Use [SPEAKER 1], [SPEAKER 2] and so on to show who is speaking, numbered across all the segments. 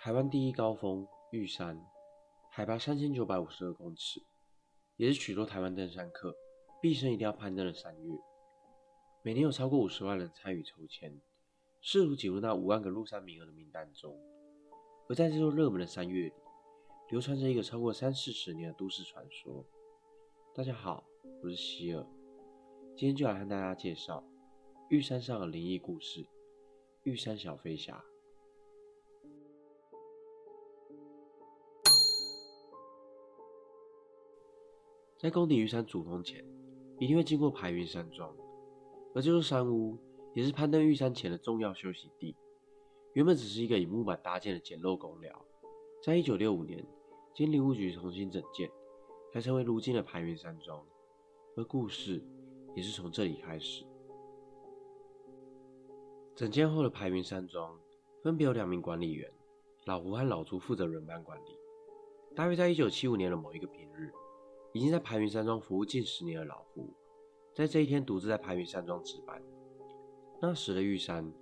[SPEAKER 1] 台湾第一高峰玉山，海拔三千九百五十二公尺，也是许多台湾登山客毕生一定要攀登的山岳。每年有超过五十万人参与抽签，试图挤入那五万个入山名额的名单中。而在这座热门的山岳里，流传着一个超过三四十年的都市传说。大家好，我是希尔，今天就来和大家介绍玉山上的灵异故事——玉山小飞侠。在攻顶玉山主峰前，一定会经过排云山庄，而这座山屋也是攀登玉山前的重要休息地。原本只是一个以木板搭建的简陋公寮，在一九六五年经林务局重新整建，才成为如今的排云山庄。而故事也是从这里开始。整建后的排云山庄分别有两名管理员，老胡和老朱负责轮班管理。大约在一九七五年的某一个平日。已经在排云山庄服务近十年的老胡，在这一天独自在排云山庄值班。那时的玉山，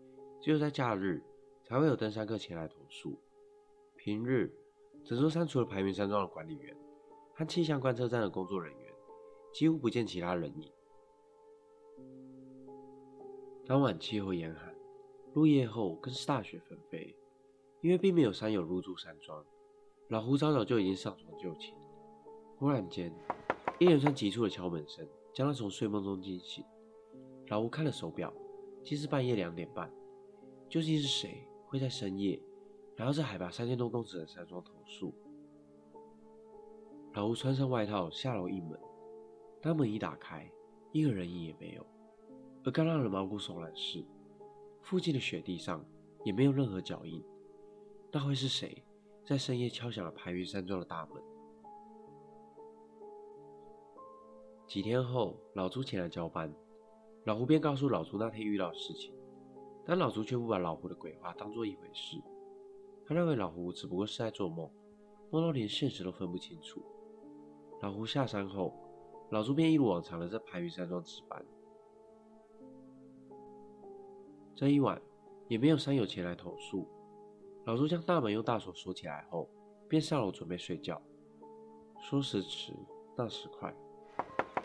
[SPEAKER 1] 只有在假日才会有登山客前来投诉，平日整座山除了排云山庄的管理员和气象观测站的工作人员，几乎不见其他人影。当晚气候严寒，入夜后更是大雪纷飞，因为并没有山友入住山庄，老胡早早就已经上床就寝。忽然间，一连串急促的敲门声将他从睡梦中惊醒。老吴看了手表，竟是半夜两点半。究竟是谁会在深夜来到这海拔三千多公尺的山庄投诉？老吴穿上外套下楼应门，当门一打开，一个人影也没有。而更让人毛骨悚然的是，附近的雪地上也没有任何脚印。那会是谁在深夜敲响了排云山庄的大门？几天后，老朱前来交班，老胡便告诉老朱那天遇到的事情，但老朱却不把老胡的鬼话当做一回事。他认为老胡只不过是在做梦，梦到连现实都分不清楚。老胡下山后，老朱便一如往常的在排云山庄值班。这一晚也没有山友前来投诉。老朱将大门用大锁锁起来后，便上楼准备睡觉。说时迟，那时快。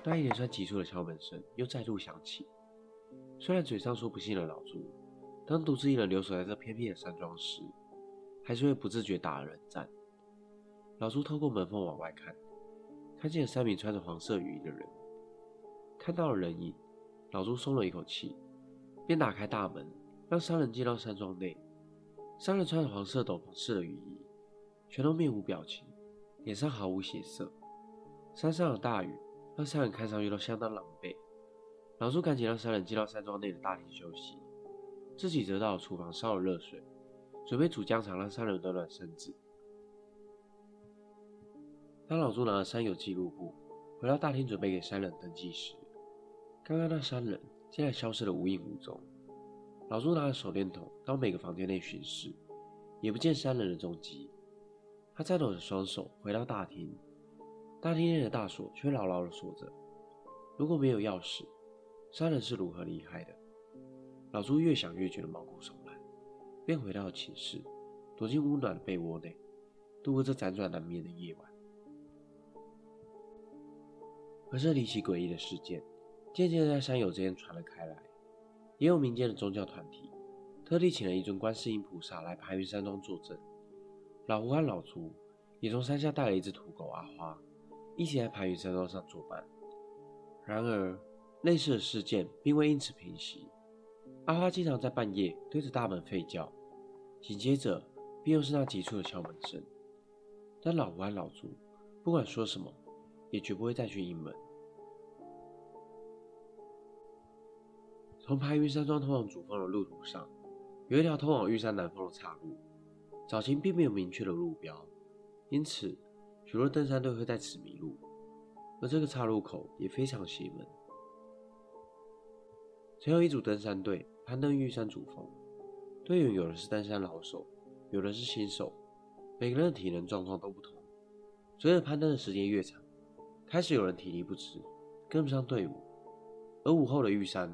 [SPEAKER 1] 那一连串急促的敲门声又再度响起。虽然嘴上说不信的老朱，当独自一人留守在这偏僻的山庄时，还是会不自觉打了冷战。老朱透过门缝往外看，看见了三名穿着黄色雨衣的人。看到了人影，老朱松了一口气，便打开大门，让三人进到山庄内。三人穿着黄色斗篷式的雨衣，全都面无表情，脸上毫无血色。山上的大雨。让三人看上去都相当狼狈。老朱赶紧让三人进到山庄内的大厅休息，自己则到厨房烧了热水，准备煮姜茶让三人暖暖身子。当老朱拿了山友记录簿回到大厅准备给三人登记时，刚刚那三人竟然消失得无影无踪。老朱拿着手电筒到每个房间内巡视，也不见三人的踪迹。他颤抖着双手回到大厅。大厅内的大锁却牢牢地锁着。如果没有钥匙，三人是如何离开的？老朱越想越觉得毛骨悚然，便回到寝室，躲进温暖的被窝内，度过这辗转难眠的夜晚。而这离奇诡异的事件，渐渐在山友之间传了开来。也有民间的宗教团体，特地请了一尊观世音菩萨来盘云山庄作证。老胡和老朱也从山下带了一只土狗阿花。一起在排云山庄上作伴。然而，类似的事件并未因此平息。阿花经常在半夜对着大门吠叫，紧接着便又是那急促的敲门声。但老吴和老朱不管说什么，也绝不会再去应门。从排云山庄通往主峰的路途上，有一条通往玉山南峰的岔路。早前并没有明确的路标，因此。许多登山队会在此迷路，而这个岔路口也非常邪门。曾有一组登山队攀登玉山主峰，队员有的是登山老手，有的是新手，每个人的体能状况都不同。随着攀登的时间越长，开始有人体力不支，跟不上队伍。而午后的玉山，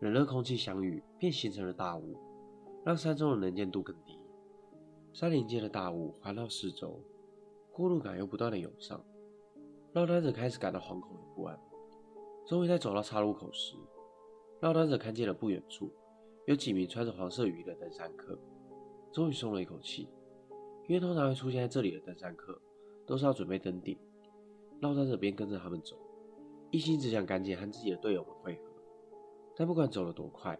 [SPEAKER 1] 冷热空气相遇，便形成了大雾，让山中的能见度更低。山林间的大雾环绕四周，孤独感又不断的涌上，落单者开始感到惶恐与不安。终于在走到岔路口时，落单者看见了不远处有几名穿着黄色雨衣的登山客，终于松了一口气，因为通常会出现在这里的登山客都是要准备登顶，落单者便跟着他们走，一心只想赶紧和自己的队友们会合。但不管走了多快，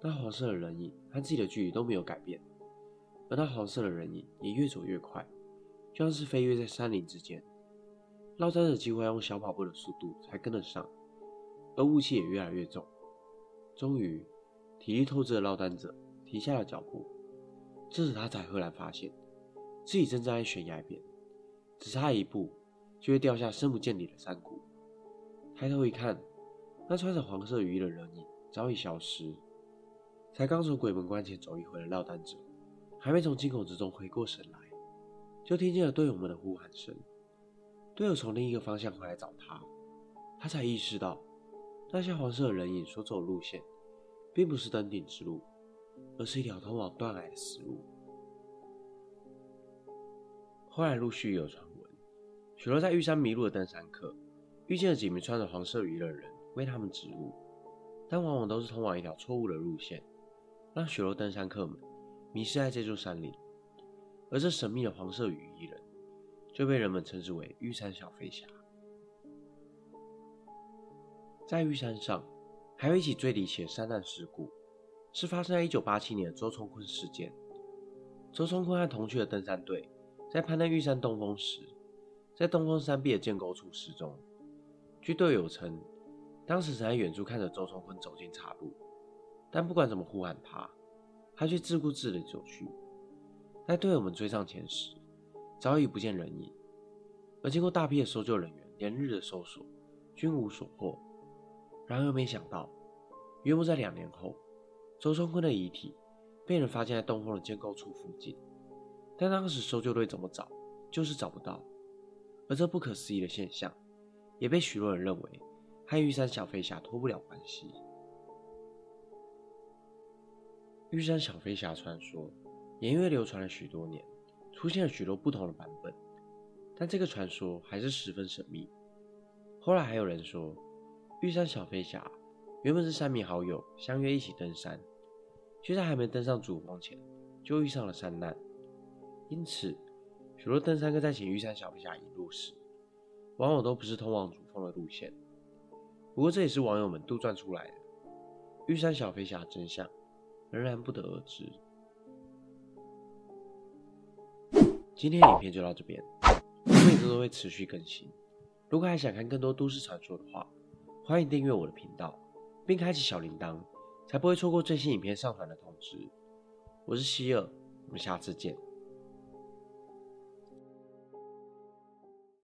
[SPEAKER 1] 那黄色的人影和自己的距离都没有改变。而那黄色的人影也越走越快，就像是飞跃在山林之间。落单者几乎要用小跑步的速度才跟得上，而雾气也越来越重。终于，体力透支的落单者停下了脚步。这时他才赫然发现，自己正站在悬崖边，只差一步就会掉下深不见底的山谷。抬头一看，那穿着黄色雨衣的人影早已消失。才刚从鬼门关前走一回的落单者。还没从惊恐之中回过神来，就听见了队友们的呼喊声。队友从另一个方向回来找他，他才意识到，那些黄色人影所走的路线，并不是登顶之路，而是一条通往断崖的死路。后来陆续有传闻，许多在玉山迷路的登山客，遇见了几名穿着黄色雨衣的人为他们指路，但往往都是通往一条错误的路线，让许多登山客们。迷失在这座山里，而这神秘的黄色雨衣人就被人们称之为玉山小飞侠。在玉山上，还有一起最离奇的山难事故，是发生在一九八七年的周冲坤事件。周冲坤和同去的登山队在攀登玉山东峰时，在东峰山壁的建沟处失踪。据队友称，当时曾在远处看着周冲坤走进岔路，但不管怎么呼喊他。他却自顾自地走去，在队友们追上前时，早已不见人影。而经过大批的搜救人员连日的搜索，均无所获。然而，没想到，约莫在两年后，周冲坤的遗体被人发现在东风的建构处附近。但当时搜救队怎么找，就是找不到。而这不可思议的现象，也被许多人认为和玉山小飞侠脱不了关系。玉山小飞侠传说沿月流传了许多年，出现了许多不同的版本，但这个传说还是十分神秘。后来还有人说，玉山小飞侠原本是三名好友相约一起登山，却在还没登上主峰前就遇上了山难，因此许多登山客在请玉山小飞侠引路时，往往都不是通往主峰的路线。不过这也是网友们杜撰出来的玉山小飞侠真相。仍然不得而知。今天影片就到这边，我每周都会持续更新。如果还想看更多都市传说的话，欢迎订阅我的频道，并开启小铃铛，才不会错过最新影片上传的通知。我是希尔，我们下次见。